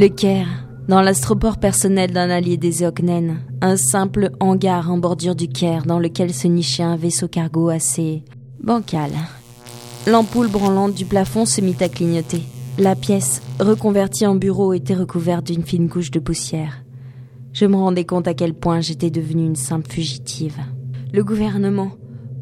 Le Caire, dans l'astroport personnel d'un allié des Eoknen, un simple hangar en bordure du Caire dans lequel se nichait un vaisseau cargo assez bancal. L'ampoule branlante du plafond se mit à clignoter. La pièce, reconvertie en bureau, était recouverte d'une fine couche de poussière. Je me rendais compte à quel point j'étais devenue une simple fugitive. Le gouvernement,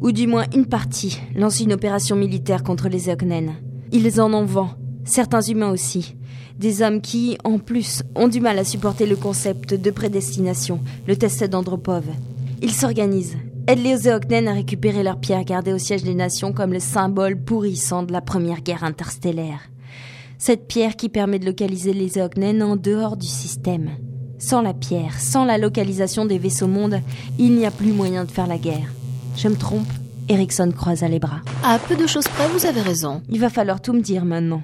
ou du moins une partie, lance une opération militaire contre les Eoknen. Ils en ont vent, certains humains aussi. Des hommes qui, en plus, ont du mal à supporter le concept de prédestination, le test d'Andropov. Ils s'organisent, aident les Eoknen à récupérer leurs pierres gardées au siège des nations comme le symbole pourrissant de la première guerre interstellaire. Cette pierre qui permet de localiser les Eoknen en dehors du système. Sans la pierre, sans la localisation des vaisseaux mondes, il n'y a plus moyen de faire la guerre. Je me trompe? Erickson croisa les bras. À peu de choses près, vous avez raison. Il va falloir tout me dire maintenant.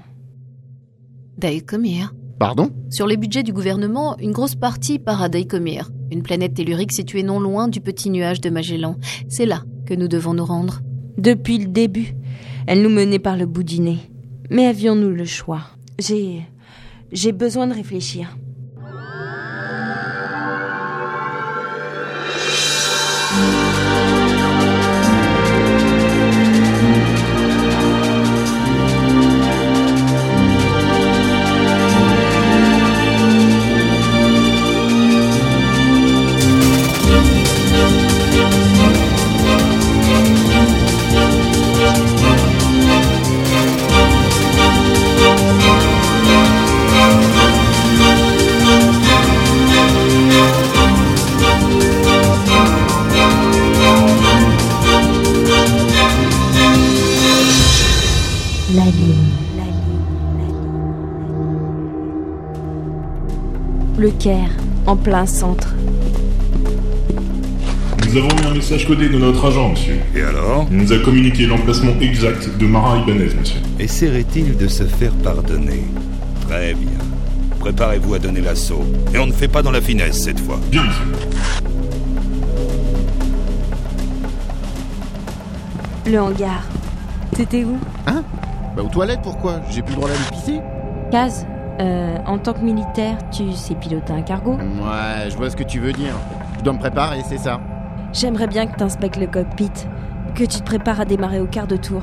Daikomir. Pardon? Sur les budgets du gouvernement, une grosse partie part à Daikomir, une planète tellurique située non loin du petit nuage de Magellan. C'est là que nous devons nous rendre. Depuis le début, elle nous menait par le bout du nez. Mais avions-nous le choix? J'ai. J'ai besoin de réfléchir. La lune. Le Caire, en plein centre. Nous avons eu un message codé de notre agent, monsieur. Et alors? Il nous a communiqué l'emplacement exact de Mara Ibanez, monsieur. Essaierait-il de se faire pardonner? Très bien. Préparez-vous à donner l'assaut. Et on ne fait pas dans la finesse cette fois. Bien, monsieur. Le hangar. T'étais où? Hein? Bah aux toilettes pourquoi J'ai plus le droit d'aller pisser Kaz, euh, en tant que militaire, tu sais piloter un cargo Ouais, je vois ce que tu veux dire. Je dois me préparer, c'est ça. J'aimerais bien que t'inspectes le cockpit, que tu te prépares à démarrer au quart de tour.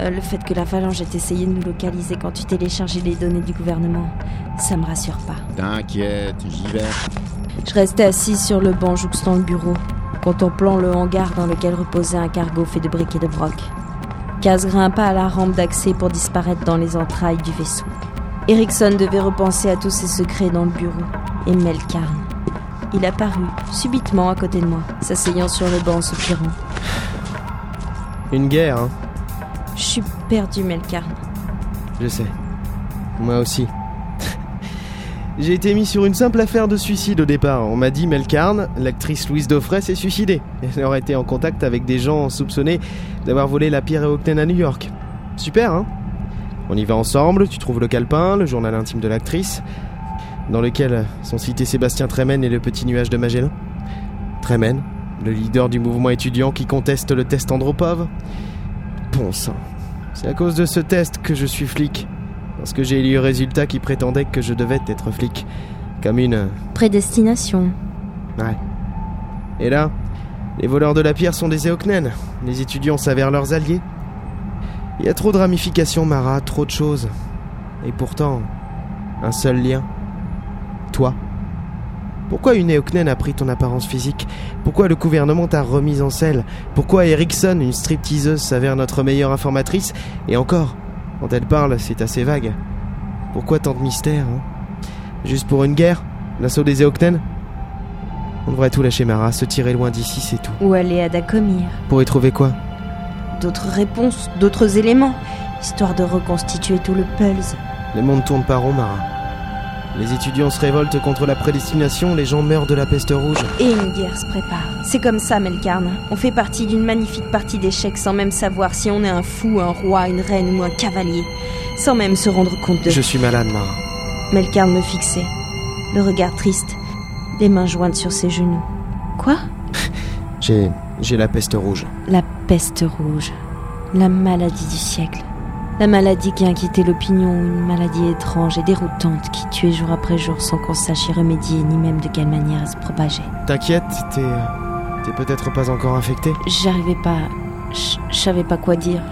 Euh, le fait que la phalange ait essayé de nous localiser quand tu téléchargeais les données du gouvernement, ça me rassure pas. T'inquiète, j'y vais. Je restais assise sur le banc jouxtant le bureau, contemplant le hangar dans lequel reposait un cargo fait de briques et de broc. Kaz grimpa à la rampe d'accès pour disparaître dans les entrailles du vaisseau. Erickson devait repenser à tous ses secrets dans le bureau, et Melkarn. Il apparut, subitement à côté de moi, s'asseyant sur le banc soupirant. Une guerre, hein Je suis perdu, Melkarn. Je sais. Moi aussi. J'ai été mis sur une simple affaire de suicide au départ. On m'a dit Melkarn, l'actrice Louise Daufray, s'est suicidée. Elle aurait été en contact avec des gens soupçonnés d'avoir volé la pierre Octane à New York. Super, hein? On y va ensemble, tu trouves le calepin, le journal intime de l'actrice, dans lequel sont cités Sébastien Tremen et le petit nuage de Magellan. Tremen, le leader du mouvement étudiant qui conteste le test Andropov. Bon sang. C'est à cause de ce test que je suis flic. Parce que j'ai lu le résultat qui prétendait que je devais être flic. Comme une... Prédestination. Ouais. Et là, les voleurs de la pierre sont des Eoknen. Les étudiants s'avèrent leurs alliés. Il y a trop de ramifications, Mara, trop de choses. Et pourtant, un seul lien. Toi. Pourquoi une Eoknen a pris ton apparence physique? Pourquoi le gouvernement t'a remise en selle? Pourquoi Erickson, une stripteaseuse, s'avère notre meilleure informatrice? Et encore, quand elle parle, c'est assez vague. Pourquoi tant de mystère hein? Juste pour une guerre? L'assaut des Eoknen On devrait tout lâcher, Mara, se tirer loin d'ici, c'est tout. Ou aller à Dakomir. Pour y trouver quoi? D'autres réponses, d'autres éléments, histoire de reconstituer tout le pulse. Le monde tourne pas rond, Mara. Les étudiants se révoltent contre la prédestination, les gens meurent de la peste rouge. Et une guerre se prépare. C'est comme ça, Melkarn. On fait partie d'une magnifique partie d'échecs sans même savoir si on est un fou, un roi, une reine ou un cavalier. Sans même se rendre compte de... Je suis malade, Mara. Melkarn me fixait. Le regard triste. Les mains jointes sur ses genoux. Quoi? J'ai. j'ai la peste rouge. La peste rouge. La maladie du siècle. La maladie qui inquiétait l'opinion, une maladie étrange et déroutante qui tuait jour après jour sans qu'on sache y remédier ni même de quelle manière elle se propageait. T'inquiète, t'es. T'es peut-être pas encore infecté J'arrivais pas. Je savais pas quoi dire.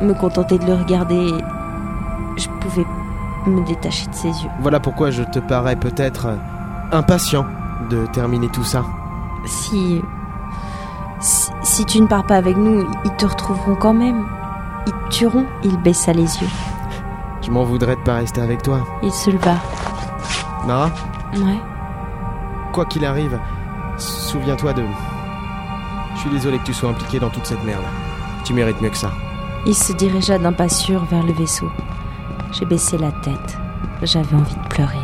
Je me contentais de le regarder et. Je pouvais me détacher de ses yeux. Voilà pourquoi je te parais peut-être euh, impatient de terminer tout ça. Si, si. si tu ne pars pas avec nous, ils te retrouveront quand même. Ils te tueront. Il baissa les yeux. Je m'en voudrais de pas rester avec toi. Il se leva. Mara, Ouais. quoi qu'il arrive, souviens-toi de. Je suis désolé que tu sois impliqué dans toute cette merde. Tu mérites mieux que ça. Il se dirigea d'un pas sûr vers le vaisseau. J'ai baissé la tête. J'avais envie de pleurer.